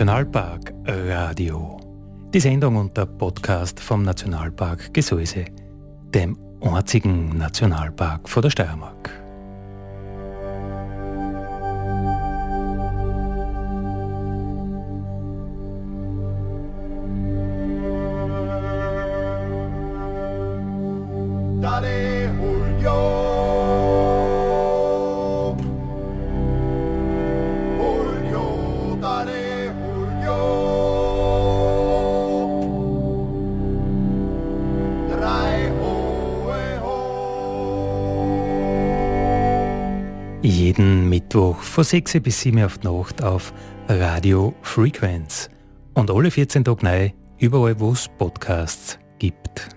Nationalpark Radio. Die Sendung und der Podcast vom Nationalpark Gesäuse, dem einzigen Nationalpark vor der Steiermark. Von 6 bis 7 auf die Nacht auf Radio Frequenz und alle 14 Tage neu überall, wo es Podcasts gibt.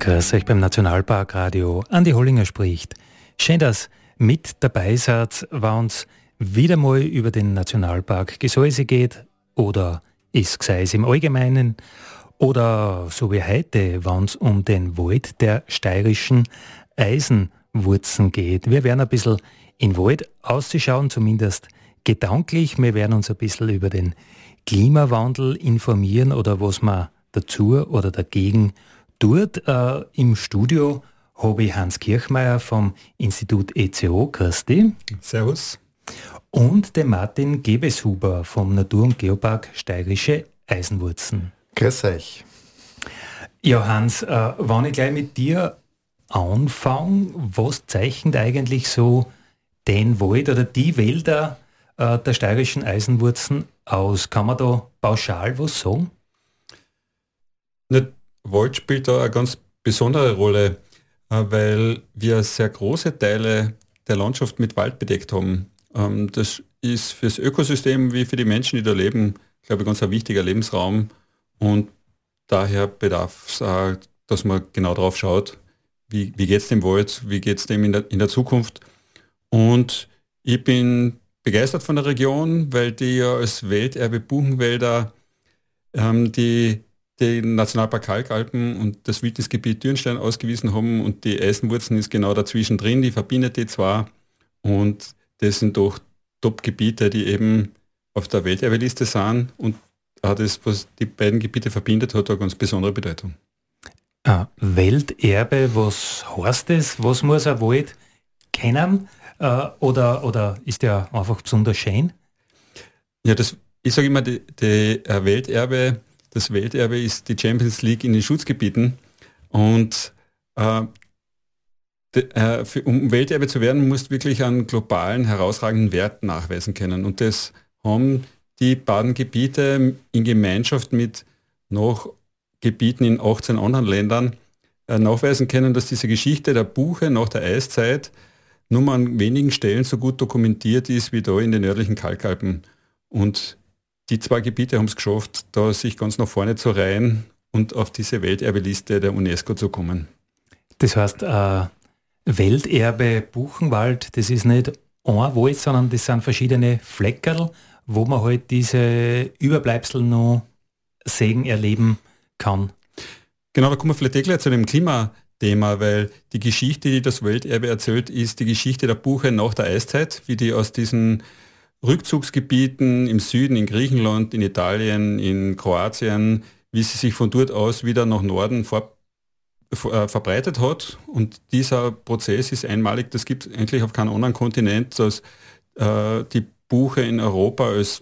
Grüß euch beim Nationalpark Radio. Andi Hollinger spricht. Schön, dass mit dabei seid, wenn uns wieder mal über den Nationalpark Gesäuse geht oder ist es im Allgemeinen oder so wie heute, wenn es um den Wald der steirischen Eisenwurzen geht. Wir werden ein bisschen in Wald auszuschauen, zumindest gedanklich. Wir werden uns ein bisschen über den Klimawandel informieren oder was man dazu oder dagegen tut. Äh, Im Studio habe ich Hans Kirchmeier vom Institut ECO. Christi. Servus und dem Martin Gebeshuber vom Natur- und Geopark Steirische Eisenwurzen. Grüß euch. Ja, Hans, äh, wenn ich gleich mit dir anfange, was zeichnet eigentlich so den Wald oder die Wälder äh, der steirischen Eisenwurzen aus? Kann man da pauschal was sagen? Nicht, Wald spielt da eine ganz besondere Rolle, äh, weil wir sehr große Teile der Landschaft mit Wald bedeckt haben. Ähm, das ist fürs Ökosystem wie für die Menschen, die da leben, glaube ich, ganz ein wichtiger Lebensraum und daher bedarf es, auch, dass man genau drauf schaut, wie, wie geht es dem Wald, wie geht es dem in der, in der Zukunft. Und ich bin begeistert von der Region, weil die ja als Welterbe Buchenwälder ähm, die den Nationalpark Kalkalpen und das Wildnisgebiet Dürnstein ausgewiesen haben und die Eisenwurzen ist genau dazwischen drin, die verbindet die zwar und das sind doch Top-Gebiete, die eben auf der Welterbeliste sind und das, was die beiden Gebiete verbindet, hat eine ganz besondere Bedeutung. Ah, Welterbe, was heißt das? Was muss ein Wald kennen? Äh, oder, oder ist der einfach besonders schön? Ja, das, ich sage immer, die, die äh, Welterbe, das Welterbe ist die Champions League in den Schutzgebieten und äh, äh, um Welterbe zu werden, musst du wirklich einen globalen, herausragenden Wert nachweisen können. Und das haben die beiden Gebiete in Gemeinschaft mit noch Gebieten in 18 anderen Ländern äh, nachweisen können, dass diese Geschichte der Buche nach der Eiszeit nur mal an wenigen Stellen so gut dokumentiert ist wie da in den nördlichen Kalkalpen. Und die zwei Gebiete haben es geschafft, da sich ganz nach vorne zu reihen und auf diese Welterbeliste der UNESCO zu kommen. Das heißt, äh, Welterbe Buchenwald, das ist nicht ein Wald, sondern das sind verschiedene Fleckerl, wo man halt diese Überbleibsel noch sehen, erleben kann. Genau, da kommen wir vielleicht gleich zu dem Klimathema, weil die Geschichte, die das Welterbe erzählt, ist die Geschichte der Buche nach der Eiszeit, wie die aus diesen Rückzugsgebieten im Süden, in Griechenland, in Italien, in Kroatien, wie sie sich von dort aus wieder nach Norden vor, äh, verbreitet hat. Und dieser Prozess ist einmalig, das gibt es eigentlich auf keinem anderen Kontinent, dass äh, die Buche in Europa als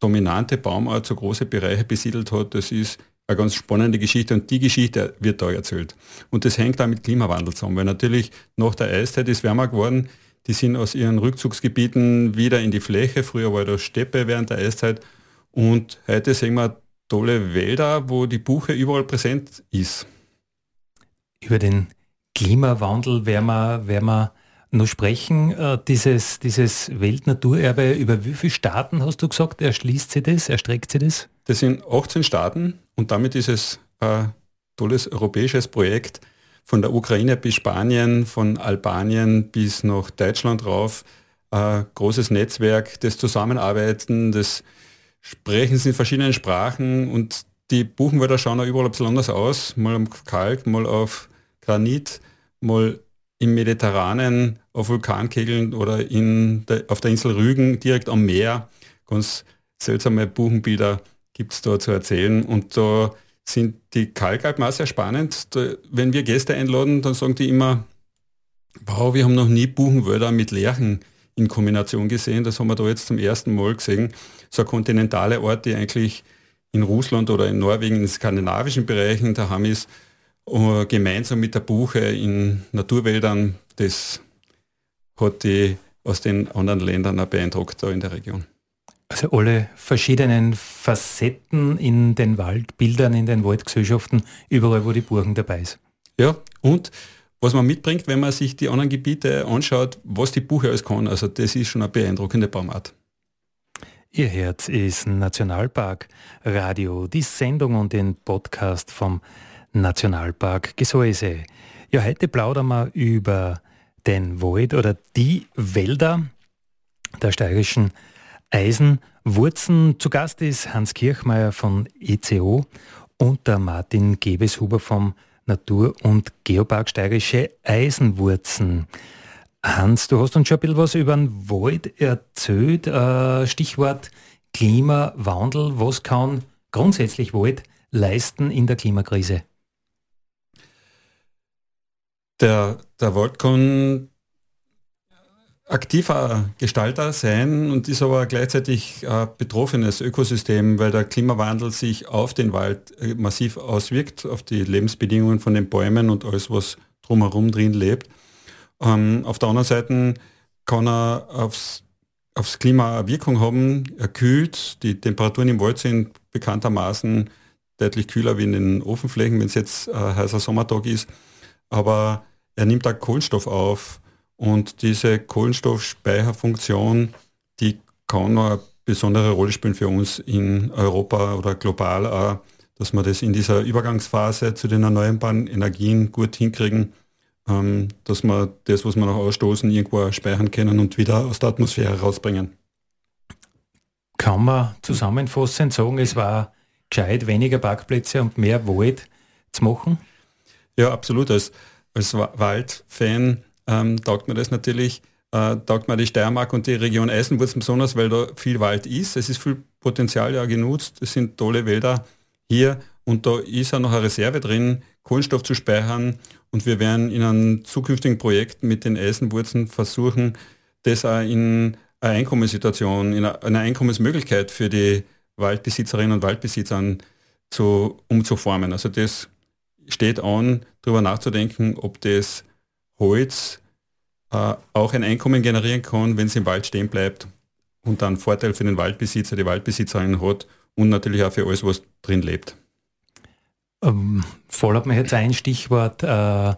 dominante Baumart so große Bereiche besiedelt hat. Das ist eine ganz spannende Geschichte und die Geschichte wird da erzählt. Und das hängt auch mit Klimawandel zusammen, weil natürlich nach der Eiszeit ist wärmer geworden. Die sind aus ihren Rückzugsgebieten wieder in die Fläche. Früher war da Steppe während der Eiszeit. Und heute sehen wir tolle Wälder, wo die Buche überall präsent ist über den Klimawandel werden wir, werden wir noch sprechen. Äh, dieses, dieses Weltnaturerbe, über wie viele Staaten hast du gesagt, erschließt sie das, erstreckt sie das? Das sind 18 Staaten und damit ist es ein tolles europäisches Projekt von der Ukraine bis Spanien, von Albanien bis nach Deutschland rauf. Ein großes Netzwerk des Zusammenarbeiten, des Sprechens in verschiedenen Sprachen und die Buchenwälder schauen auch überall ein bisschen anders aus. Mal am Kalk, mal auf Granit mal im Mediterranen auf Vulkankegeln oder in der, auf der Insel Rügen direkt am Meer. Ganz seltsame Buchenbilder gibt es da zu erzählen. Und da sind die Kalkalpen auch sehr spannend. Da, wenn wir Gäste einladen, dann sagen die immer, wow, wir haben noch nie Buchenwälder mit Lärchen in Kombination gesehen. Das haben wir da jetzt zum ersten Mal gesehen. So kontinentale Ort, die eigentlich in Russland oder in Norwegen, in skandinavischen Bereichen daheim ist, gemeinsam mit der Buche in Naturwäldern, das hat die aus den anderen Ländern auch beeindruckt da in der Region. Also alle verschiedenen Facetten in den Waldbildern, in den Waldgesellschaften, überall wo die Burgen dabei ist. Ja, und was man mitbringt, wenn man sich die anderen Gebiete anschaut, was die Buche alles kann, also das ist schon eine beeindruckende Baumart. Ihr Herz ist Nationalpark Radio, die Sendung und den Podcast vom Nationalpark Gesäuse. Ja, heute plaudern wir über den Wald oder die Wälder der steirischen Eisenwurzen. Zu Gast ist Hans Kirchmeier von ECO und der Martin Gebeshuber vom Natur- und Geopark Steirische Eisenwurzen. Hans, du hast uns schon ein bisschen was über den Wald erzählt. Äh, Stichwort Klimawandel. Was kann grundsätzlich Wald leisten in der Klimakrise? Der, der Wald kann aktiver Gestalter sein und ist aber gleichzeitig ein betroffenes Ökosystem, weil der Klimawandel sich auf den Wald äh, massiv auswirkt, auf die Lebensbedingungen von den Bäumen und alles, was drumherum drin lebt. Ähm, auf der anderen Seite kann er aufs, aufs Klima Wirkung haben, er kühlt, die Temperaturen im Wald sind bekanntermaßen deutlich kühler wie in den Ofenflächen, wenn es jetzt ein heißer Sommertag ist, aber er nimmt auch Kohlenstoff auf und diese Kohlenstoffspeicherfunktion, die kann noch eine besondere Rolle spielen für uns in Europa oder global auch, dass wir das in dieser Übergangsphase zu den erneuerbaren Energien gut hinkriegen, ähm, dass wir das, was wir noch ausstoßen, irgendwo speichern können und wieder aus der Atmosphäre rausbringen. Kann man zusammenfassend sagen, es war gescheit, weniger Parkplätze und mehr Wald zu machen? Ja, absolut. Als, als Waldfan ähm, taugt mir das natürlich, äh, taugt mir die Steiermark und die Region Eisenwurzen besonders, weil da viel Wald ist. Es ist viel Potenzial ja genutzt. Es sind tolle Wälder hier und da ist auch noch eine Reserve drin, Kohlenstoff zu speichern. Und wir werden in einem zukünftigen Projekt mit den Eisenwurzen versuchen, das auch in eine Einkommenssituation, in eine Einkommensmöglichkeit für die Waldbesitzerinnen und Waldbesitzer zu, umzuformen. Also das steht an, darüber nachzudenken, ob das Holz äh, auch ein Einkommen generieren kann, wenn es im Wald stehen bleibt und dann Vorteil für den Waldbesitzer, die Waldbesitzerin hat und natürlich auch für alles, was drin lebt. Ähm, voll hat mir jetzt ein Stichwort äh,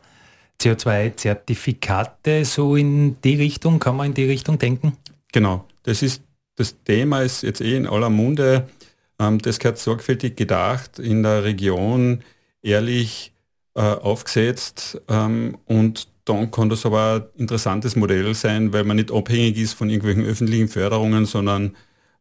CO2-Zertifikate, so in die Richtung, kann man in die Richtung denken? Genau, das ist das Thema ist jetzt eh in aller Munde. Ähm, das gehört sorgfältig gedacht, in der Region ehrlich äh, aufgesetzt ähm, und dann kann das aber ein interessantes Modell sein, weil man nicht abhängig ist von irgendwelchen öffentlichen Förderungen, sondern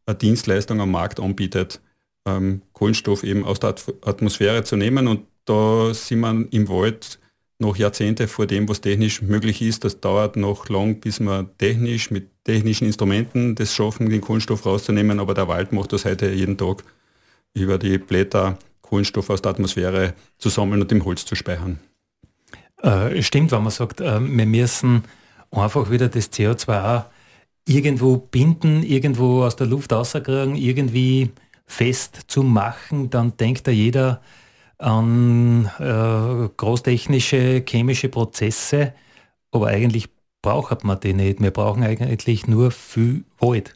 eine Dienstleistung am Markt anbietet, ähm, Kohlenstoff eben aus der Atmosphäre zu nehmen. Und da sind wir im Wald noch Jahrzehnte vor dem, was technisch möglich ist. Das dauert noch lang, bis wir technisch mit technischen Instrumenten das schaffen, den Kohlenstoff rauszunehmen. Aber der Wald macht das heute jeden Tag über die Blätter Kohlenstoff aus der Atmosphäre zu sammeln und im Holz zu speichern. Äh, stimmt, wenn man sagt, äh, wir müssen einfach wieder das CO2 irgendwo binden, irgendwo aus der Luft rauskriegen, irgendwie fest zu machen, dann denkt da jeder an äh, großtechnische chemische Prozesse, aber eigentlich braucht man die nicht. Wir brauchen eigentlich nur viel Wald.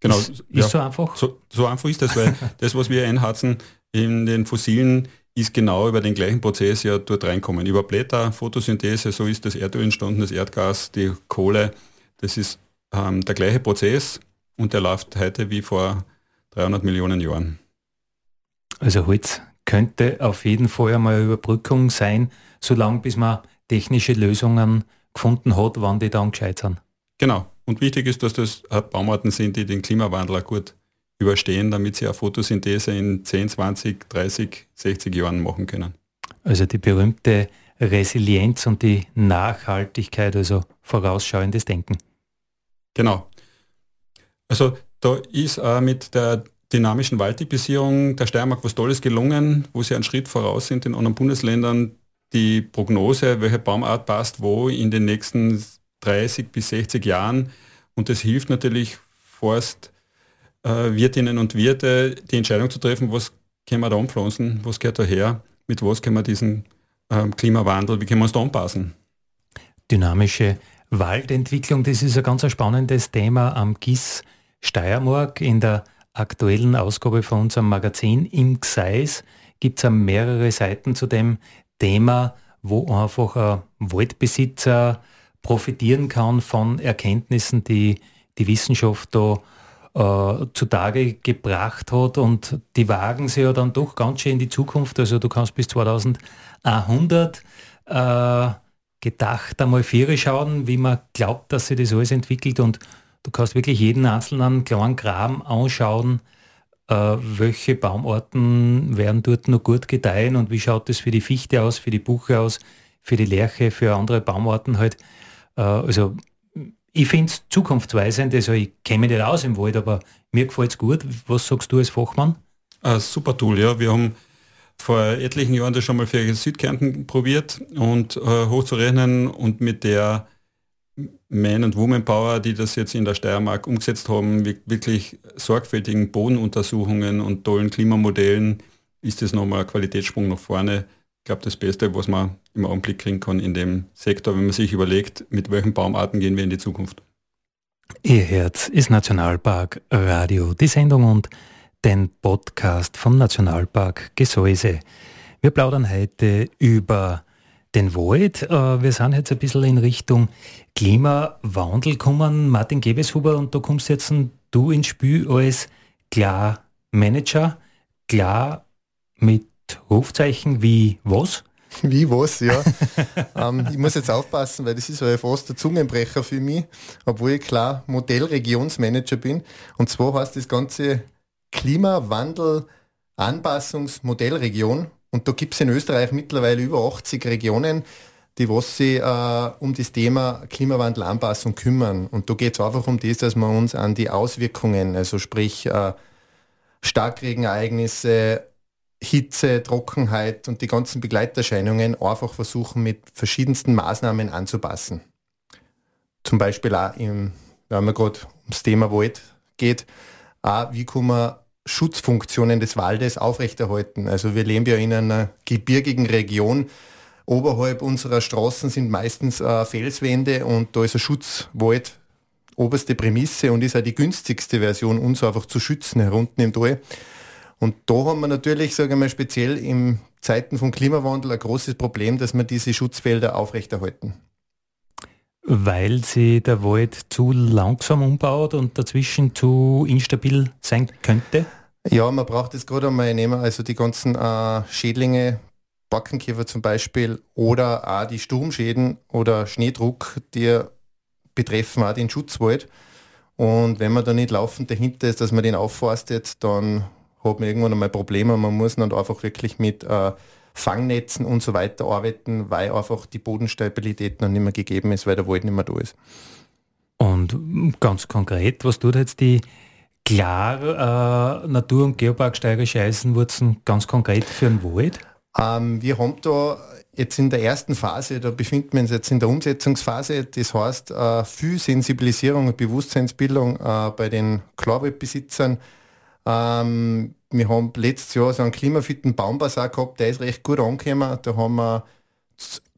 Genau, ist, ist ja, so einfach? So, so, einfach ist das, weil das, was wir einhatzen in den fossilen ist genau über den gleichen Prozess ja dort reinkommen. Über Blätter, Photosynthese, so ist das Erdöl entstanden, das Erdgas, die Kohle. Das ist ähm, der gleiche Prozess und der läuft heute wie vor 300 Millionen Jahren. Also Holz könnte auf jeden Fall einmal eine Überbrückung sein, solange bis man technische Lösungen gefunden hat, wann die dann gescheit sind. Genau. Und wichtig ist, dass das Baumarten sind, die den Klimawandel auch gut überstehen, damit sie eine Photosynthese in 10, 20, 30, 60 Jahren machen können. Also die berühmte Resilienz und die Nachhaltigkeit, also vorausschauendes Denken. Genau. Also da ist auch mit der dynamischen Waldtypisierung der Steiermark was Tolles gelungen, wo sie einen Schritt voraus sind in anderen Bundesländern. Die Prognose, welche Baumart passt wo in den nächsten 30 bis 60 Jahren. Und das hilft natürlich Forstwirtinnen äh, und Wirte, die Entscheidung zu treffen, was können wir da anpflanzen, was gehört daher, mit was können wir diesen ähm, Klimawandel, wie können wir uns da anpassen. Dynamische Waldentwicklung, das ist ein ganz spannendes Thema am GIS Steiermark. In der aktuellen Ausgabe von unserem Magazin im Gseis gibt es mehrere Seiten zu dem Thema, wo einfach ein Waldbesitzer profitieren kann von Erkenntnissen, die die Wissenschaft da äh, zutage gebracht hat und die wagen sie ja dann doch ganz schön in die Zukunft. Also du kannst bis 2100 äh, gedacht einmal vier schauen, wie man glaubt, dass sich das alles entwickelt und du kannst wirklich jeden einzelnen kleinen Graben anschauen, äh, welche Baumarten werden dort noch gut gedeihen und wie schaut das für die Fichte aus, für die Buche aus, für die Lerche, für andere Baumarten halt. Äh, also ich finde es zukunftsweisend, also ich kenne mich nicht aus im Wald, aber mir gefällt es gut. Was sagst du als Fachmann? Ein super Tool, ja. Wir haben vor etlichen Jahren das schon mal für Südkärnten probiert und äh, hochzurechnen und mit der Man- und Woman-Power, die das jetzt in der Steiermark umgesetzt haben, wirklich sorgfältigen Bodenuntersuchungen und tollen Klimamodellen, ist das nochmal ein Qualitätssprung nach vorne ich glaube, das Beste, was man im Augenblick kriegen kann in dem Sektor, wenn man sich überlegt, mit welchen Baumarten gehen wir in die Zukunft. Ihr Herz ist Nationalpark Radio, die Sendung und den Podcast vom Nationalpark Gesäuse. Wir plaudern heute über den Wald. Äh, wir sind jetzt ein bisschen in Richtung Klimawandel gekommen. Martin Gebeshuber, und da kommst jetzt du ins Spiel als Klar-Manager. Klar mit Rufzeichen wie was? Wie was, ja. ähm, ich muss jetzt aufpassen, weil das ist ja fast der Zungenbrecher für mich, obwohl ich klar Modellregionsmanager bin. Und zwar heißt das Ganze Klimawandel Anpassungsmodellregion. Und da gibt es in Österreich mittlerweile über 80 Regionen, die was sich äh, um das Thema Klimawandelanpassung kümmern. Und da geht es einfach um das, dass wir uns an die Auswirkungen, also sprich äh, Starkregenereignisse, Hitze, Trockenheit und die ganzen Begleiterscheinungen einfach versuchen mit verschiedensten Maßnahmen anzupassen. Zum Beispiel auch, im, wenn man gerade ums Thema Wald geht, auch wie kann man Schutzfunktionen des Waldes aufrechterhalten. Also wir leben ja in einer gebirgigen Region. Oberhalb unserer Straßen sind meistens äh, Felswände und da ist ein Schutzwald oberste Prämisse und ist auch die günstigste Version, uns einfach zu schützen herunten im Tal. Und da haben wir natürlich, sage ich mal, speziell in Zeiten von Klimawandel ein großes Problem, dass wir diese Schutzwälder aufrechterhalten. Weil sie der Wald zu langsam umbaut und dazwischen zu instabil sein könnte? Ja, man braucht es gerade einmal nehmen, also die ganzen äh, Schädlinge, Backenkäfer zum Beispiel oder auch die Sturmschäden oder Schneedruck, die betreffen auch den Schutzwald. Und wenn man da nicht laufend dahinter ist, dass man den aufforstet, dann hat man irgendwann einmal Probleme. Man muss dann einfach wirklich mit äh, Fangnetzen und so weiter arbeiten, weil einfach die Bodenstabilität noch nicht mehr gegeben ist, weil der Wald nicht mehr da ist. Und ganz konkret, was tut jetzt die Klar äh, Natur- und Geopark Steirische Eisenwurzen ganz konkret für den Wald? Ähm, wir haben da jetzt in der ersten Phase, da befinden wir uns jetzt in der Umsetzungsphase, das heißt äh, viel Sensibilisierung und Bewusstseinsbildung äh, bei den Klarwaldbesitzern, ähm, wir haben letztes Jahr so einen klimafitten Baumbasar gehabt, der ist recht gut angekommen. Da haben wir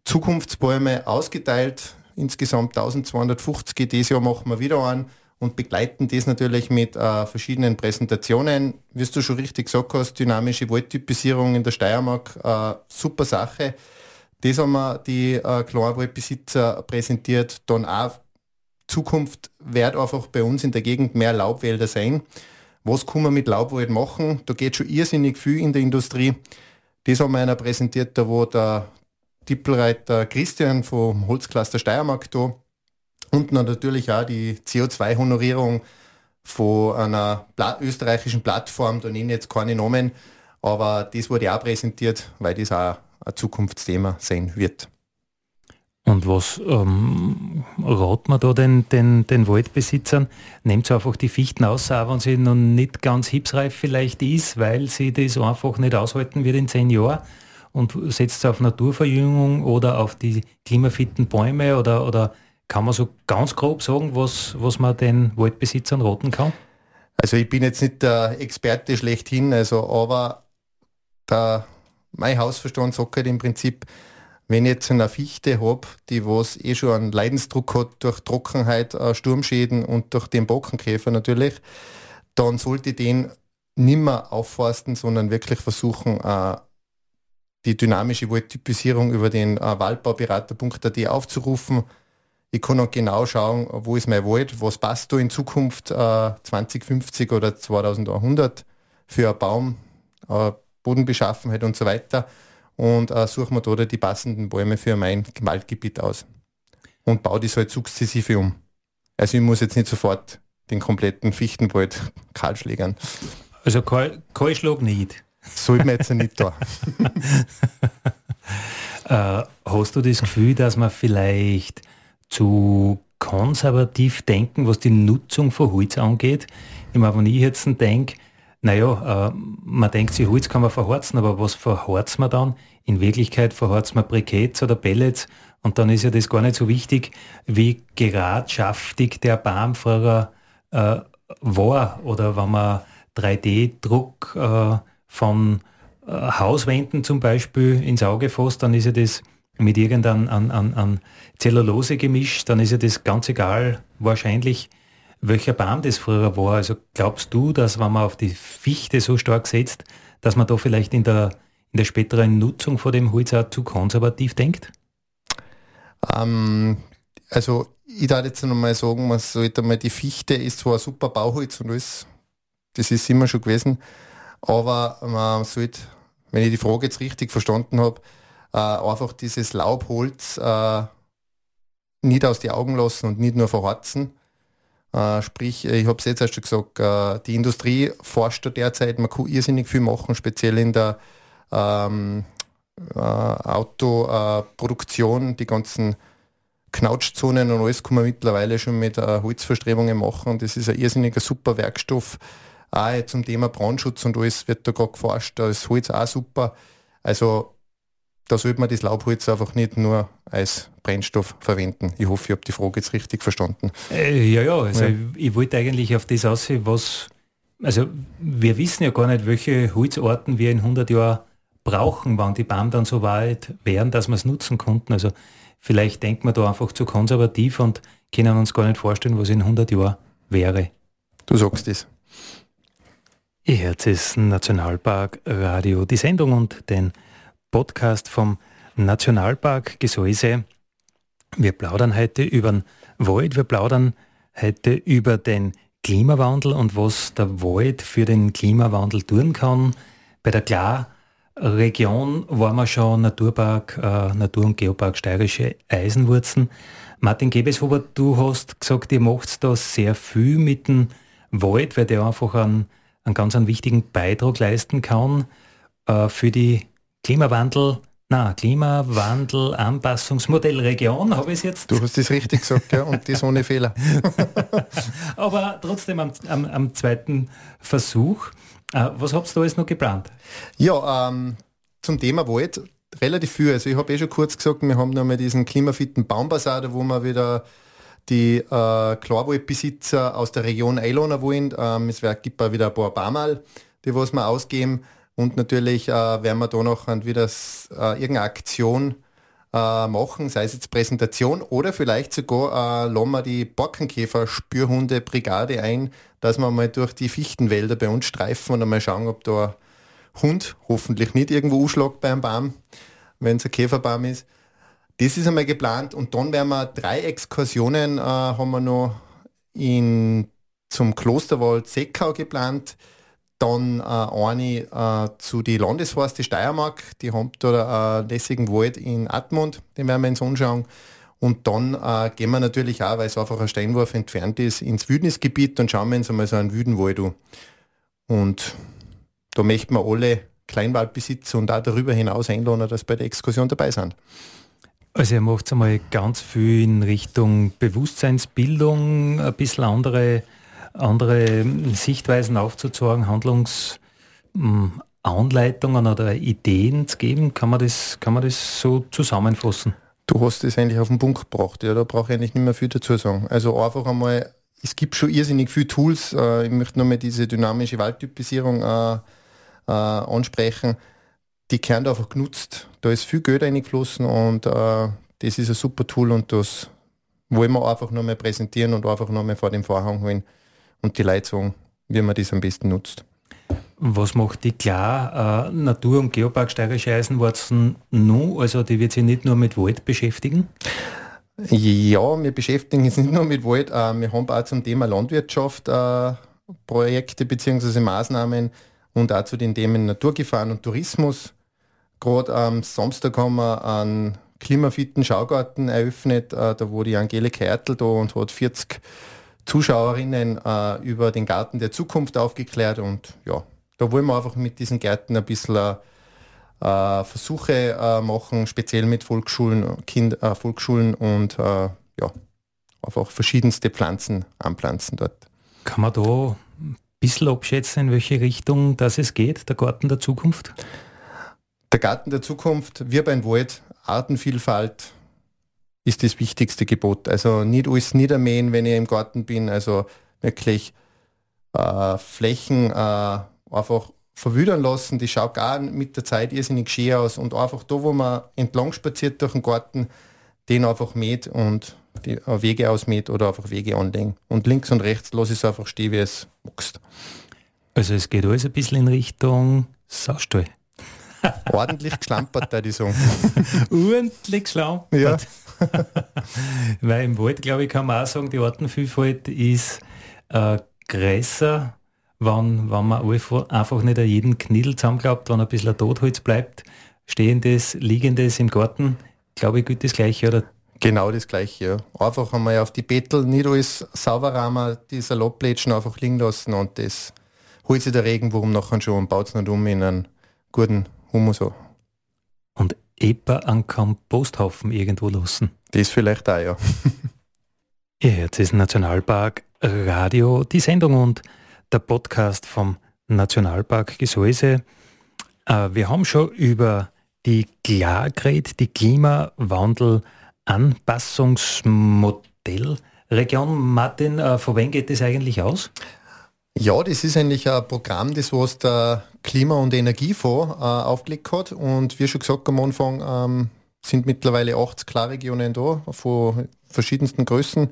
Zukunftsbäume ausgeteilt, insgesamt 1250. Dieses Jahr machen wir wieder einen und begleiten das natürlich mit äh, verschiedenen Präsentationen. Wie du schon richtig gesagt hast, dynamische Waldtypisierung in der Steiermark, äh, super Sache. Das haben wir die äh, Kleinwaldbesitzer präsentiert. Dann auch Zukunft wird einfach bei uns in der Gegend mehr Laubwälder sein. Was kann man mit Laubwald machen? Da geht schon irrsinnig viel in der Industrie. Das haben wir einer präsentiert, da wo der Tippelreiter Christian vom Holzcluster Steiermark da und natürlich auch die CO2-Honorierung von einer österreichischen Plattform, da nenne ich jetzt keine Namen, aber das wurde auch präsentiert, weil das auch ein Zukunftsthema sein wird. Und was ähm, raten wir da den, den, den Waldbesitzern? Nehmt einfach die Fichten aus, auch wenn sie noch nicht ganz hipsreif vielleicht ist, weil sie das einfach nicht aushalten wird in zehn Jahren und setzt auf Naturverjüngung oder auf die klimafitten Bäume oder, oder kann man so ganz grob sagen, was, was man den Waldbesitzern raten kann? Also ich bin jetzt nicht der Experte schlechthin, also aber der, mein Hausverstand sagt halt im Prinzip, wenn ich jetzt eine Fichte habe, die was eh schon einen Leidensdruck hat durch Trockenheit, äh, Sturmschäden und durch den Bockenkäfer natürlich, dann sollte ich den nimmer aufforsten, sondern wirklich versuchen, äh, die dynamische Waldtypisierung über den äh, Waldbauberater.at aufzurufen. Ich kann auch genau schauen, wo ist mein Wald, was passt da in Zukunft äh, 2050 oder 2100 für einen Baum, Bodenbeschaffenheit und so weiter und äh, suche mir da die passenden Bäume für mein Waldgebiet aus und baue das halt sukzessive um. Also ich muss jetzt nicht sofort den kompletten Fichtenwald kahlschlägern. Also Kahlschlag nicht. Sollte man jetzt nicht da. äh, hast du das Gefühl, dass man vielleicht zu konservativ denken, was die Nutzung von Holz angeht? Ich meine, wenn ich jetzt denke, naja, äh, man denkt sich, Holz kann man verhorzen, aber was verhorzt man dann? In Wirklichkeit verhorzt man Briketts oder Pellets und dann ist ja das gar nicht so wichtig, wie geradschaftig der Baum früher äh, war oder wenn man 3D-Druck äh, von äh, Hauswänden zum Beispiel ins Auge fasst, dann ist ja das mit irgendeinem an, an, an Zellulose gemischt, dann ist ja das ganz egal wahrscheinlich, welcher Baum das früher war. Also glaubst du, dass wenn man auf die Fichte so stark setzt, dass man da vielleicht in der, in der späteren Nutzung von dem Holz auch zu konservativ denkt? Ähm, also ich darf jetzt nochmal sagen, man sollte mal, die Fichte ist zwar ein super Bauholz und alles, das ist immer schon gewesen, aber man sollte, wenn ich die Frage jetzt richtig verstanden habe, äh, einfach dieses Laubholz äh, nicht aus die Augen lassen und nicht nur verhorzen, äh, sprich, ich habe es jetzt erst schon gesagt, äh, die Industrie forscht da derzeit, man kann irrsinnig viel machen, speziell in der ähm, äh, Autoproduktion, die ganzen Knautschzonen und alles kann man mittlerweile schon mit äh, Holzverstrebungen machen und das ist ein irrsinniger super Werkstoff. Auch zum Thema Brandschutz und alles wird da gerade geforscht, da ist Holz auch super. Also da sollte man das Laubholz einfach nicht nur als Brennstoff verwenden. Ich hoffe, ich habe die Frage jetzt richtig verstanden. Äh, ja, ja, also ja. Ich, ich, wollte eigentlich auf das aussehen, was, also wir wissen ja gar nicht, welche Holzarten wir in 100 Jahren brauchen, wann die Bäume dann so weit wären, dass wir es nutzen konnten. Also vielleicht denkt man da einfach zu konservativ und können uns gar nicht vorstellen, was in 100 Jahren wäre. Du sagst es. Ihr Herz ist Nationalpark Radio, die Sendung und den Podcast vom Nationalpark Gesäuse. Wir plaudern heute über den Wald, wir plaudern heute über den Klimawandel und was der Wald für den Klimawandel tun kann. Bei der Klarregion waren wir schon Naturpark, äh, Natur- und Geopark Steirische Eisenwurzen. Martin Gebeshuber, du hast gesagt, ihr macht da sehr viel mit dem Wald, weil der einfach einen, einen ganz einen wichtigen Beitrag leisten kann äh, für die Klimawandel, na, Klimawandel, Anpassungsmodell Region, habe ich es jetzt? Du hast es richtig gesagt, ja, und das ohne Fehler. Aber trotzdem am, am, am zweiten Versuch. Äh, was habt ihr da alles noch geplant? Ja, ähm, zum Thema Wald relativ viel. Also ich habe eh schon kurz gesagt, wir haben noch mal diesen klimafitten Baumbasar, wo wir wieder die äh, Klarwaldbesitzer aus der Region einladen wollen. Ähm, es gibt auch wieder ein paar Baumal, die was wir ausgeben. Und natürlich äh, werden wir da noch wieder äh, irgendeine Aktion äh, machen, sei es jetzt Präsentation oder vielleicht sogar äh, lassen wir die Borkenkäfer-Spürhunde-Brigade ein, dass wir mal durch die Fichtenwälder bei uns streifen und einmal schauen, ob da ein Hund hoffentlich nicht irgendwo umschlagt beim Baum, wenn es ein Käferbaum ist. Das ist einmal geplant und dann werden wir drei Exkursionen äh, haben wir noch in, zum Klosterwald Seckau geplant dann äh, eine äh, zu die Landesforste Steiermark, die haben da einen lässigen Wald in Admont, den werden wir uns anschauen. Und dann äh, gehen wir natürlich auch, weil es einfach ein Steinwurf entfernt ist, ins Wüdnisgebiet und schauen wir uns einmal so einen Wüdenwald an. Und da möchten wir alle Kleinwaldbesitzer und auch darüber hinaus einladen, dass bei der Exkursion dabei sind. Also ihr macht einmal ganz viel in Richtung Bewusstseinsbildung, ein bisschen andere, andere Sichtweisen aufzuzeigen, Handlungsanleitungen oder Ideen zu geben. Kann man das, kann man das so zusammenfassen? Du hast es eigentlich auf den Punkt gebracht, ja, da brauche ich eigentlich nicht mehr viel dazu sagen. Also einfach einmal, es gibt schon irrsinnig viele Tools, äh, ich möchte nochmal diese dynamische Waldtypisierung äh, äh, ansprechen die Kern einfach genutzt. Da ist viel Geld eingeflossen und äh, das ist ein super Tool und das wollen wir einfach mehr präsentieren und einfach mehr vor dem Vorhang holen und die Leute sagen, wie man das am besten nutzt. Was macht die klar? Äh, Natur- und Geopark Steirische Eisenwurzen nun? Also die wird sich nicht nur mit Wald beschäftigen? Ja, wir beschäftigen uns nicht nur mit Wald. Äh, wir haben auch zum Thema Landwirtschaft äh, Projekte bzw. Maßnahmen und auch zu den Themen Naturgefahren und Tourismus. Gerade am Samstag haben wir einen klimafitten Schaugarten eröffnet, äh, da wo die Angelika Ertl da und hat 40 Zuschauerinnen äh, über den Garten der Zukunft aufgeklärt und ja, da wollen wir einfach mit diesen Gärten ein bisschen äh, Versuche äh, machen, speziell mit Volksschulen, kind, äh, Volksschulen und äh, ja, einfach verschiedenste Pflanzen anpflanzen dort. Kann man da bisschen abschätzen, in welche Richtung das es geht, der Garten der Zukunft? Der Garten der Zukunft, wir beim Wald, Artenvielfalt ist das wichtigste Gebot. Also nicht alles niedermähen, wenn ich im Garten bin, also wirklich äh, Flächen äh, einfach verwüdern lassen, die schaut gar mit der Zeit irrsinnig schön aus und einfach da, wo man entlang spaziert durch den Garten, den einfach mäht und die äh, Wege ausmäht oder einfach Wege anlegen. Und links und rechts lasse ich es einfach stehen, wie es wächst. Also es geht alles ein bisschen in Richtung Saustall. Ordentlich geschlampert, würde ich sagen. Ordentlich geschlampert. Ja. Weil im Wald, glaube ich, kann man auch sagen, die Artenvielfalt ist äh, größer, wenn, wenn man einfach nicht an jeden Knittel zusammenklappt, wenn ein bisschen Totholz bleibt. Stehendes, liegendes im Garten, glaube ich, gilt das Gleiche, oder Genau das gleiche, ja. Einfach einmal auf die Bettel, nicht alles sauber rahmen, die Salatblättchen einfach liegen lassen und das holt sich der Regenwurm nachher schon und baut es nicht um in einen guten Humus an. Etwa einen Komposthaufen irgendwo lassen. Das vielleicht auch, ja. Ihr hört es Nationalpark Radio, die Sendung und der Podcast vom Nationalpark Gesäuse. Äh, wir haben schon über die klar die Klimawandel Anpassungsmodell. Region Martin, äh, von wem geht das eigentlich aus? Ja, das ist eigentlich ein Programm, das was der Klima- und Energiefonds äh, aufgelegt hat. Und wie schon gesagt am Anfang ähm, sind mittlerweile acht Klarregionen da von verschiedensten Größen.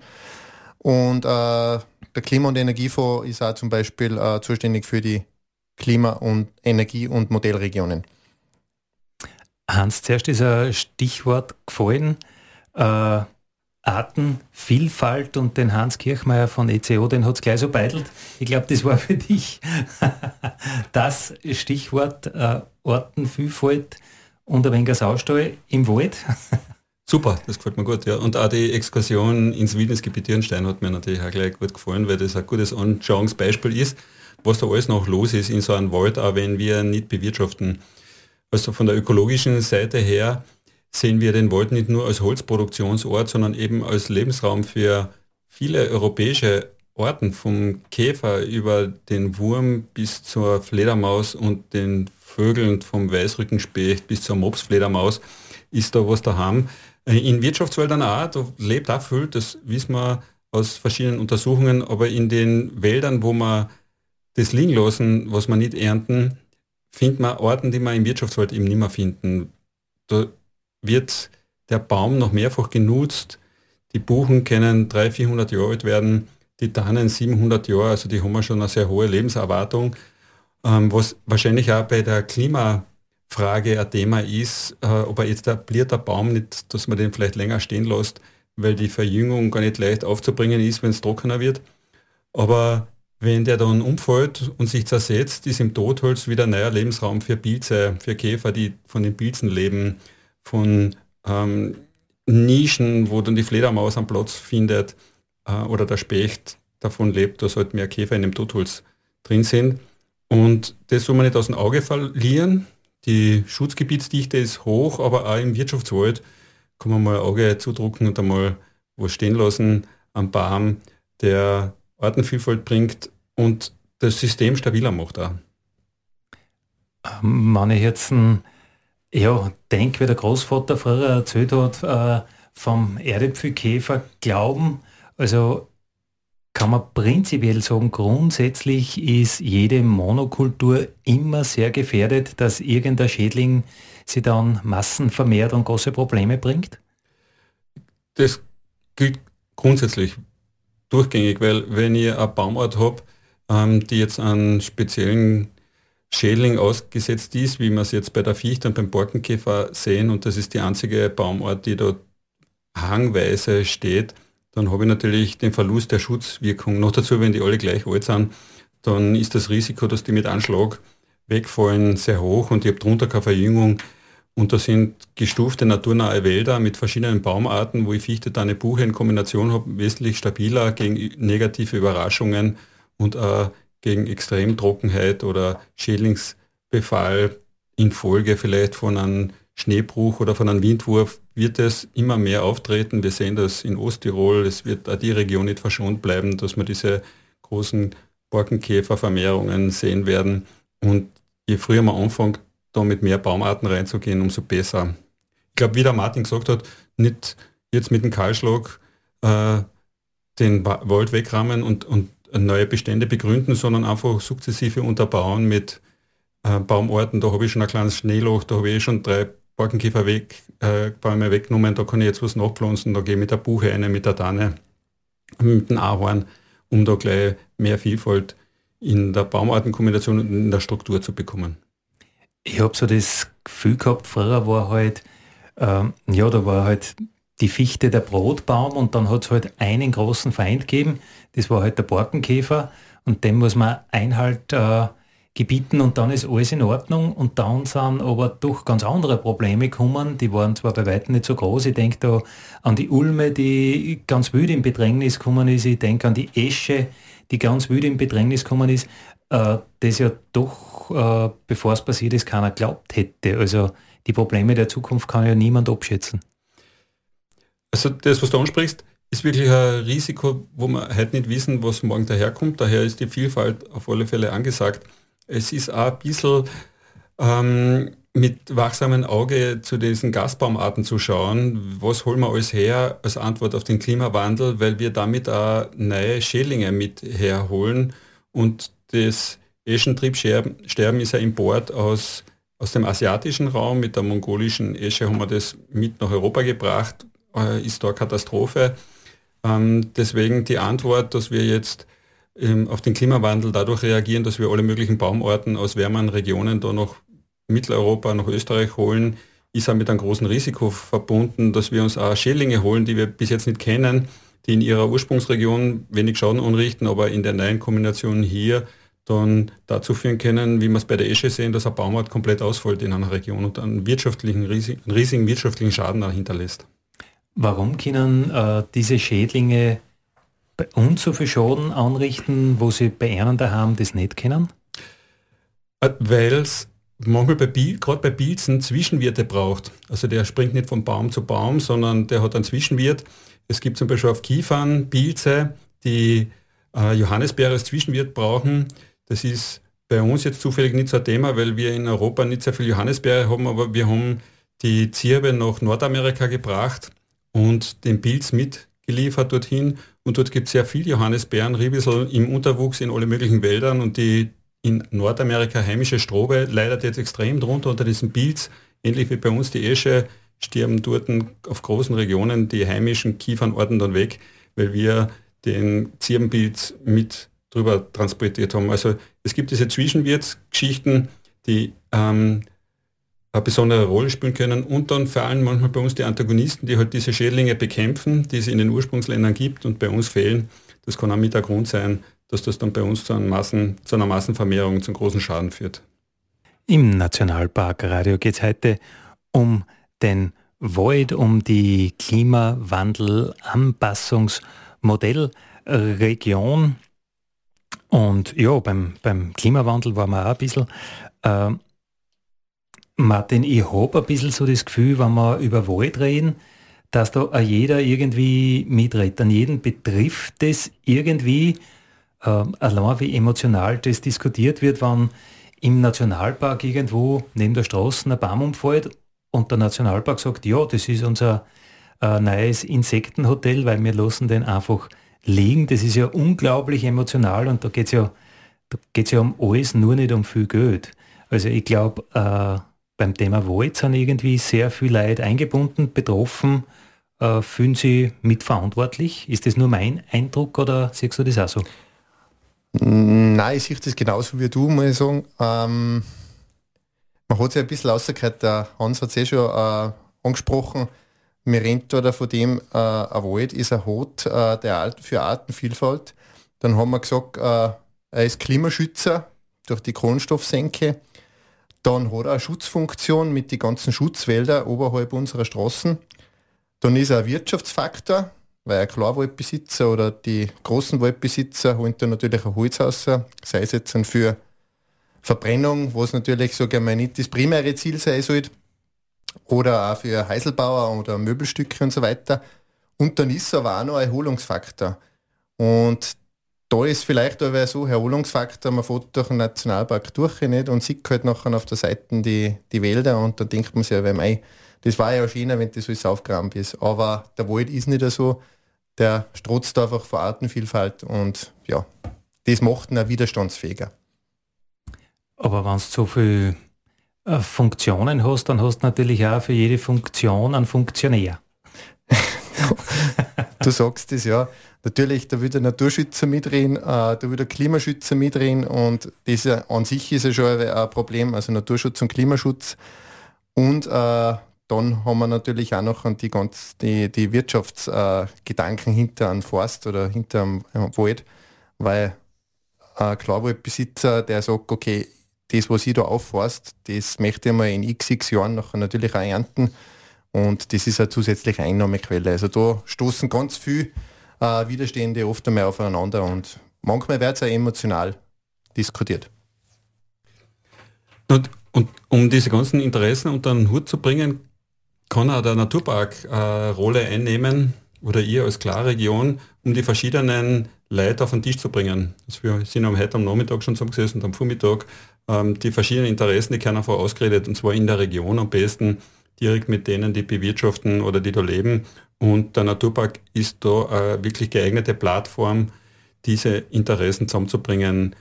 Und äh, der Klima- und Energiefonds ist auch zum Beispiel äh, zuständig für die Klima- und Energie- und Modellregionen. Hans, zuerst ist ein Stichwort gefallen, äh, Artenvielfalt und den Hans Kirchmeier von ECO, den hat es gleich so beidelt. Ich glaube, das war für dich das Stichwort äh, Artenvielfalt und ein wenig Saustall im Wald. Super, das gefällt mir gut. Ja. Und auch die Exkursion ins Wildnisgebiet Dürnstein hat mir natürlich auch gleich gut gefallen, weil das ein gutes Anschauungsbeispiel ist, was da alles noch los ist in so einem Wald, auch wenn wir nicht bewirtschaften. Also von der ökologischen Seite her sehen wir den Wald nicht nur als Holzproduktionsort, sondern eben als Lebensraum für viele europäische Orten, vom Käfer über den Wurm bis zur Fledermaus und den Vögeln vom Weißrückenspecht bis zur Mopsfledermaus ist da was daheim. Äh, in Wirtschaftswäldern auch, da lebt auch viel, das wissen wir aus verschiedenen Untersuchungen, aber in den Wäldern, wo man das liegen lassen, was man nicht ernten, findet man Orten, die man im Wirtschaftswald eben nicht mehr finden. Da wird der Baum noch mehrfach genutzt. Die Buchen können 300, 400 Jahre alt werden, die Tannen 700 Jahre, also die haben schon eine sehr hohe Lebenserwartung, ähm, was wahrscheinlich auch bei der Klimafrage ein Thema ist, äh, ob er jetzt bliert der Baum nicht, dass man den vielleicht länger stehen lässt, weil die Verjüngung gar nicht leicht aufzubringen ist, wenn es trockener wird. Aber wenn der dann umfällt und sich zersetzt, ist im Totholz wieder ein neuer Lebensraum für Pilze, für Käfer, die von den Pilzen leben von ähm, Nischen, wo dann die Fledermaus am Platz findet äh, oder der Specht davon lebt, dass halt mehr Käfer in dem Totholz drin sind. Und das soll man nicht aus dem Auge verlieren. Die Schutzgebietsdichte ist hoch, aber auch im Wirtschaftswald kann man mal ein Auge zudrucken und einmal wo stehen lassen am Baum, der Artenvielfalt bringt und das System stabiler macht auch. Ähm, ich jetzt ja, denke, wie der Großvater früher erzählt hat, äh, vom Erdäpfelkäfer glauben, also kann man prinzipiell sagen, grundsätzlich ist jede Monokultur immer sehr gefährdet, dass irgendein Schädling sie dann Massen vermehrt und große Probleme bringt? Das gilt grundsätzlich durchgängig, weil wenn ich eine Baumart habe, ähm, die jetzt einen speziellen Schädling ausgesetzt ist, wie wir es jetzt bei der Fichte und beim Borkenkäfer sehen, und das ist die einzige Baumart, die dort hangweise steht, dann habe ich natürlich den Verlust der Schutzwirkung. Noch dazu, wenn die alle gleich alt sind, dann ist das Risiko, dass die mit Anschlag wegfallen, sehr hoch und ich habe drunter keine Verjüngung. Und da sind gestufte naturnahe Wälder mit verschiedenen Baumarten, wo ich Fichte, Tanne, Buche in Kombination habe, wesentlich stabiler gegen negative Überraschungen und äh, gegen Extremtrockenheit oder Schädlingsbefall infolge vielleicht von einem Schneebruch oder von einem Windwurf wird es immer mehr auftreten. Wir sehen das in Osttirol. Es wird auch die Region nicht verschont bleiben, dass wir diese großen Borkenkäfervermehrungen sehen werden. Und je früher man anfängt, da mit mehr Baumarten reinzugehen, umso besser. Ich glaube, wie der Martin gesagt hat, nicht jetzt mit dem Kahlschlag äh, den Wald wegrammen und, und neue Bestände begründen, sondern einfach sukzessive unterbauen mit äh, Baumarten. Da habe ich schon ein kleines Schneeloch, da habe ich eh schon drei Borkenkäfer weg, äh, weggenommen, da kann ich jetzt was nachpflanzen, da gehe ich mit der Buche eine, mit der Tanne, mit dem Ahorn, um da gleich mehr Vielfalt in der Baumartenkombination und in der Struktur zu bekommen. Ich habe so das Gefühl gehabt, früher war halt, ähm, ja, da war halt die Fichte der Brotbaum und dann hat es halt einen großen Feind gegeben, das war halt der Borkenkäfer und dem muss man Einhalt äh, gebieten und dann ist alles in Ordnung und dann sind aber doch ganz andere Probleme gekommen, die waren zwar bei weitem nicht so groß, ich denke da an die Ulme, die ganz wild in Bedrängnis gekommen ist, ich denke an die Esche, die ganz wild in Bedrängnis gekommen ist, äh, das ja doch, äh, bevor es passiert ist, keiner glaubt hätte. Also die Probleme der Zukunft kann ja niemand abschätzen. Also das, was du ansprichst, ist wirklich ein Risiko, wo wir heute nicht wissen, was morgen daherkommt. Daher ist die Vielfalt auf alle Fälle angesagt. Es ist auch ein bisschen ähm, mit wachsamem Auge zu diesen Gasbaumarten zu schauen, was holen wir alles her als Antwort auf den Klimawandel, weil wir damit auch neue Schädlinge mit herholen und das Eschentriebsterben ist ein Import aus, aus dem asiatischen Raum. Mit der mongolischen Esche haben wir das mit nach Europa gebracht, äh, ist da Katastrophe. Ähm, deswegen die Antwort, dass wir jetzt ähm, auf den Klimawandel dadurch reagieren, dass wir alle möglichen Baumarten aus wärmeren Regionen da nach Mitteleuropa, nach Österreich holen, ist auch mit einem großen Risiko verbunden, dass wir uns auch Schädlinge holen, die wir bis jetzt nicht kennen, die in ihrer Ursprungsregion wenig Schaden anrichten, aber in der neuen Kombination hier dann dazu führen können, wie wir es bei der Esche sehen, dass ein Baumart komplett ausfällt in einer Region und einen wirtschaftlichen, riesigen, riesigen wirtschaftlichen Schaden hinterlässt. Warum können äh, diese Schädlinge bei uns so viel Schaden anrichten, wo sie bei einem daheim das nicht kennen? Äh, Weil es manchmal bei gerade bei Pilzen Zwischenwirte braucht. Also der springt nicht von Baum zu Baum, sondern der hat einen Zwischenwirt. Es gibt zum Beispiel auf Kiefern Pilze, die äh, Johannisbeere als Zwischenwirt brauchen. Das ist bei uns jetzt zufällig nicht so ein Thema, weil wir in Europa nicht sehr viel Johannisbeere haben, aber wir haben die Zirbe nach Nordamerika gebracht und den Pilz mitgeliefert dorthin. Und dort gibt es sehr viel Johannisbeeren, Ribissel im Unterwuchs in alle möglichen Wäldern und die in Nordamerika heimische Strobe leidet jetzt extrem drunter unter diesem Pilz, ähnlich wie bei uns die Esche, sterben dort auf großen Regionen die heimischen Kiefernarten dann weg, weil wir den Zirbenpilz mit drüber transportiert haben. Also es gibt diese Zwischenwirtsgeschichten, die ähm, eine besondere Rolle spielen können und dann vor allem manchmal bei uns die Antagonisten, die halt diese Schädlinge bekämpfen, die es in den Ursprungsländern gibt und bei uns fehlen. Das kann auch mit der Grund sein, dass das dann bei uns zu, Massen, zu einer Massenvermehrung, zum großen Schaden führt. Im Nationalpark Radio geht es heute um den Wald, um die Klimawandel-Anpassungsmodellregion. Und ja, beim, beim Klimawandel waren wir auch ein bisschen. Äh, Martin, ich habe ein bisschen so das Gefühl, wenn wir über Wald reden, dass da jeder irgendwie mitredet. An jeden betrifft das irgendwie, äh, allein wie emotional das diskutiert wird, wenn im Nationalpark irgendwo neben der Straße ein Baum umfällt und der Nationalpark sagt, ja, das ist unser äh, neues Insektenhotel, weil wir lassen den einfach liegen. Das ist ja unglaublich emotional und da geht es ja, ja um alles, nur nicht um viel Geld. Also ich glaube, äh, beim Thema Wald sind irgendwie sehr viele Leute eingebunden, betroffen. Äh, fühlen Sie mitverantwortlich? Ist das nur mein Eindruck oder siehst du das auch so? Nein, ich sehe das genauso wie du, muss ich sagen. Ähm, man hat sich ein bisschen rausgehört, der Hans hat es eh schon äh, angesprochen, wir reden da von dem, äh, ein Wald ist ein Hot äh, der für Artenvielfalt. Dann haben wir gesagt, äh, er ist Klimaschützer durch die Kohlenstoffsenke. Dann hat er eine Schutzfunktion mit den ganzen Schutzwäldern oberhalb unserer Straßen. Dann ist er ein Wirtschaftsfaktor, weil ein Klarwaldbesitzer oder die großen Waldbesitzer holen da natürlich ein Holz raus, sei es jetzt für Verbrennung, was natürlich, sage mal, nicht das primäre Ziel sein sollte, oder auch für Heiselbauer oder Möbelstücke und so weiter. Und dann ist es aber auch noch ein Erholungsfaktor. Und da ist vielleicht aber so ein Erholungsfaktor, man fährt durch den Nationalpark durch nicht und sieht halt nachher auf der Seite die, die Wälder und dann denkt man sich ja, mei, das war ja schöner, wenn das alles aufgeräumt ist. Aber der Wald ist nicht so, der strotzt einfach vor Artenvielfalt und ja, das macht ihn auch widerstandsfähiger. Aber wenn es so viel äh, Funktionen hast, dann hast du natürlich auch für jede Funktion einen Funktionär. Du sagst es ja. Natürlich, da will der Naturschützer mitreden, äh, da will der Klimaschützer mitreden und das an sich ist ja schon ein Problem, also Naturschutz und Klimaschutz. Und äh, dann haben wir natürlich auch noch die, ganz, die, die Wirtschaftsgedanken äh, hinter einem Forst oder hinter einem Wald, weil ein Klarwaldbesitzer, der sagt, okay, das, was ich da aufforst, das möchte ich mal in x, x Jahren nachher natürlich auch ernten und das ist eine zusätzliche Einnahmequelle. Also da stoßen ganz viele äh, Widerstände oft einmal aufeinander und manchmal wird es auch emotional diskutiert. Und, und um diese ganzen Interessen unter den Hut zu bringen, kann auch der Naturpark äh, Rolle einnehmen oder ihr als Klarregion, um die verschiedenen Leute auf den Tisch zu bringen. Also wir sind am heute am Nachmittag schon zusammengesessen und am Vormittag ähm, die verschiedenen Interessen, die können einfach ausgeredet und zwar in der Region am besten direkt mit denen, die bewirtschaften oder die da leben. Und der Naturpark ist da eine wirklich geeignete Plattform, diese Interessen zusammenzubringen,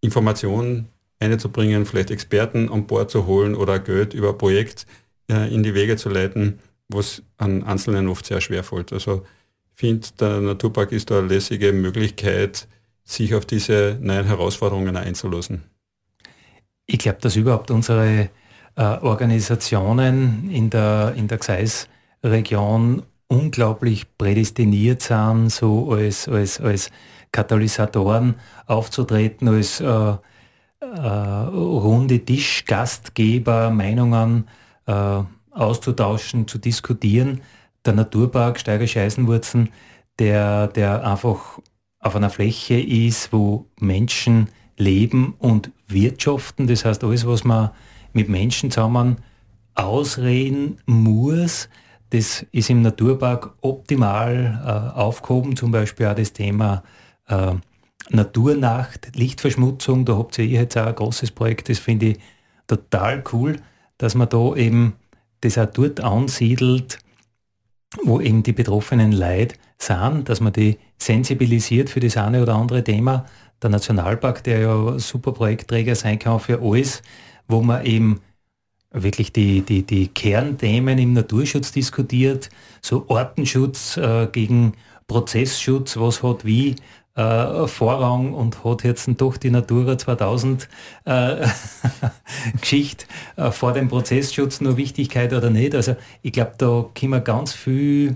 Informationen einzubringen, vielleicht Experten an Bord zu holen oder Geld über ein Projekt äh, in die Wege zu leiten, was an Einzelnen oft sehr schwer fällt. Also ich finde, der Naturpark ist da eine lässige Möglichkeit, sich auf diese neuen Herausforderungen einzulassen. Ich glaube, dass überhaupt unsere äh, Organisationen in der, in der Gseis-Region unglaublich prädestiniert sind, so als, als, als Katalysatoren aufzutreten, als äh, äh, runde Tischgastgeber, Meinungen äh, auszutauschen, zu diskutieren. Der Naturpark Steirische Eisenwurzen, der, der einfach auf einer Fläche ist, wo Menschen leben und wirtschaften. Das heißt, alles, was man mit Menschen zusammen ausreden muss, das ist im Naturpark optimal äh, aufgehoben. Zum Beispiel auch das Thema äh, Naturnacht, Lichtverschmutzung. Da habt ihr jetzt auch ein großes Projekt, das finde ich total cool, dass man da eben das auch dort ansiedelt, wo eben die betroffenen Leute sind, dass man die sensibilisiert für das eine oder andere Thema der Nationalpark, der ja super Projektträger sein kann für alles, wo man eben wirklich die, die, die Kernthemen im Naturschutz diskutiert, so Ortenschutz äh, gegen Prozessschutz, was hat wie äh, Vorrang und hat jetzt doch die Natura 2000 äh, Geschichte äh, vor dem Prozessschutz nur Wichtigkeit oder nicht. Also ich glaube, da können wir ganz viel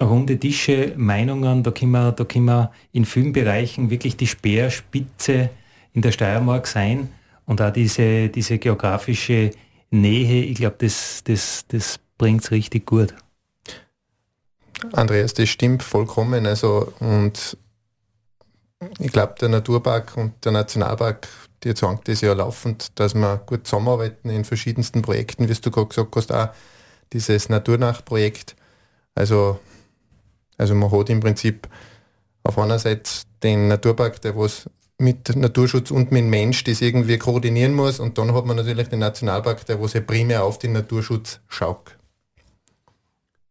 runde Tische, Meinungen, da können wir, da können wir in vielen Bereichen wirklich die Speerspitze in der Steiermark sein und auch diese, diese geografische Nähe, ich glaube, das, das, das bringt es richtig gut. Andreas, das stimmt vollkommen. Also, und ich glaube, der Naturpark und der Nationalpark, die sagen das ja laufend, dass wir gut zusammenarbeiten in verschiedensten Projekten, wie du gerade gesagt hast, auch dieses Naturnachprojekt. Also, also man hat im Prinzip auf einer Seite den Naturpark, der was mit Naturschutz und mit Mensch das irgendwie koordinieren muss und dann hat man natürlich den Nationalpark, der was ja primär auf den Naturschutz schaut.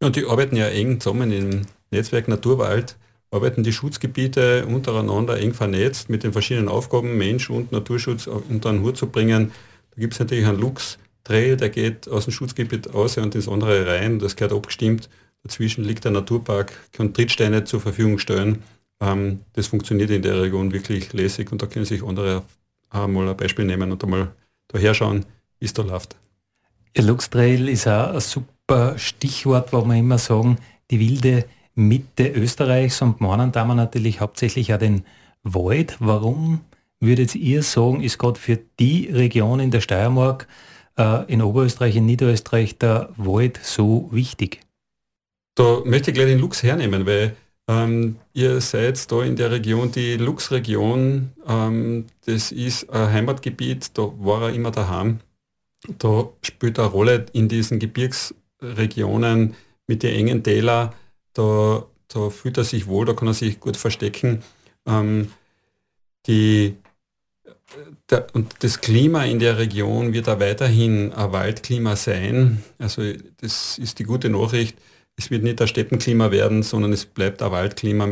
Und die arbeiten ja eng zusammen im Netzwerk Naturwald, arbeiten die Schutzgebiete untereinander eng vernetzt mit den verschiedenen Aufgaben, Mensch und Naturschutz unter einen Hut zu bringen. Da gibt es natürlich einen Lux Trail, der geht aus dem Schutzgebiet aus und ins andere rein, das gehört abgestimmt. Dazwischen liegt der Naturpark, kann Trittsteine zur Verfügung stellen. Ähm, das funktioniert in der Region wirklich lässig und da können sich andere mal ein Beispiel nehmen und einmal daher schauen, wie es da läuft. Ihr Lux Trail ist auch ein super Stichwort, wo wir immer sagen, die wilde Mitte Österreichs und meinen da natürlich hauptsächlich auch den Wald. Warum würdet ihr sagen, ist gerade für die Region in der Steiermark, äh, in Oberösterreich, in Niederösterreich der Wald so wichtig? Da möchte ich gleich den Lux hernehmen, weil ähm, ihr seid da in der Region, die Lux-Region, ähm, das ist ein Heimatgebiet, da war er immer daheim. Da spielt eine Rolle in diesen Gebirgsregionen mit den engen Tälern da, da fühlt er sich wohl, da kann er sich gut verstecken. Ähm, die, der, und das Klima in der Region wird da weiterhin ein Waldklima sein. Also das ist die gute Nachricht. Es wird nicht ein Steppenklima werden, sondern es bleibt ein Waldklima.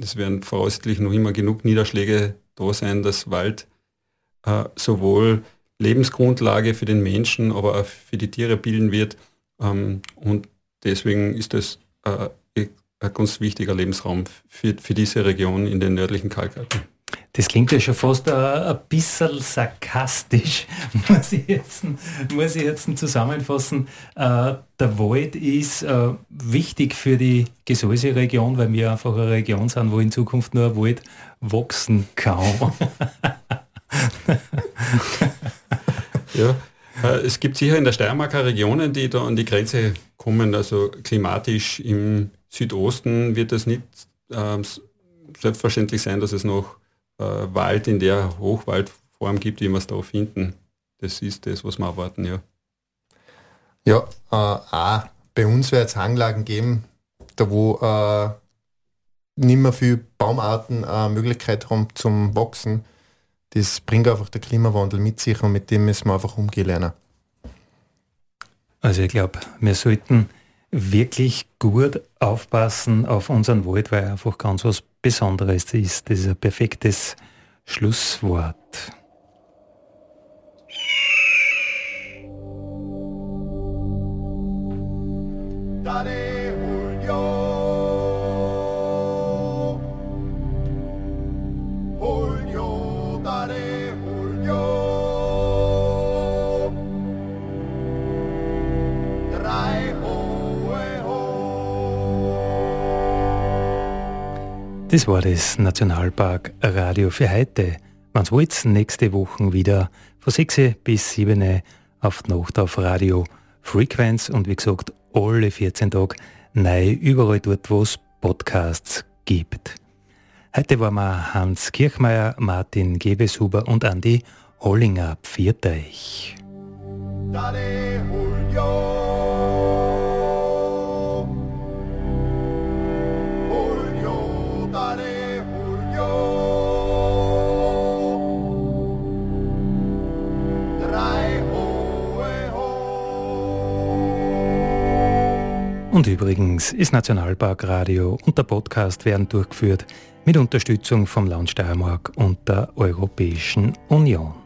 Es werden voraussichtlich noch immer genug Niederschläge da sein, dass Wald äh, sowohl Lebensgrundlage für den Menschen, aber auch für die Tiere bilden wird. Ähm, und deswegen ist das äh, ein ganz wichtiger Lebensraum für, für diese Region in den nördlichen Kalkalpen. Das klingt ja schon fast ein, bisschen sarkastisch, muss ich jetzt, muss ich jetzt zusammenfassen. Äh, der Wald ist äh, wichtig für die Gesäuse-Region, weil wir einfach eine Region sind, wo in Zukunft nur ein Wald wachsen kann. ja, äh, es gibt sicher in der Steiermarker Regionen, die da an die Grenze kommen, also klimatisch im Südosten wird es nicht äh, selbstverständlich sein, dass es noch äh, Wald in der Hochwaldform gibt, wie wir es da finden. Das ist das, was wir erwarten, ja. Ja, äh, auch bei uns wird es Hanglagen geben, da wo äh, nicht mehr viele Baumarten äh, Möglichkeit haben zum Wachsen. Das bringt einfach der Klimawandel mit sich und mit dem müssen wir einfach umgehen lernen. Also ich glaube, wir sollten wirklich gut aufpassen auf unseren Wald, weil er einfach ganz was Besonderes ist. Das ist ein perfektes Schlusswort. Das war das Nationalpark Radio für heute. Wann's wollt, nächste Woche wieder von 6 bis 7 auf Nacht auf Radio Frequenz und wie gesagt alle 14 Tage neu überall dort, wo es Podcasts gibt. Heute waren wir Hans Kirchmeier, Martin Gebeshuber und Andi Hollinger. Pfiat euch. Und übrigens ist Nationalparkradio und der Podcast werden durchgeführt mit Unterstützung vom Land Steiermark und der Europäischen Union.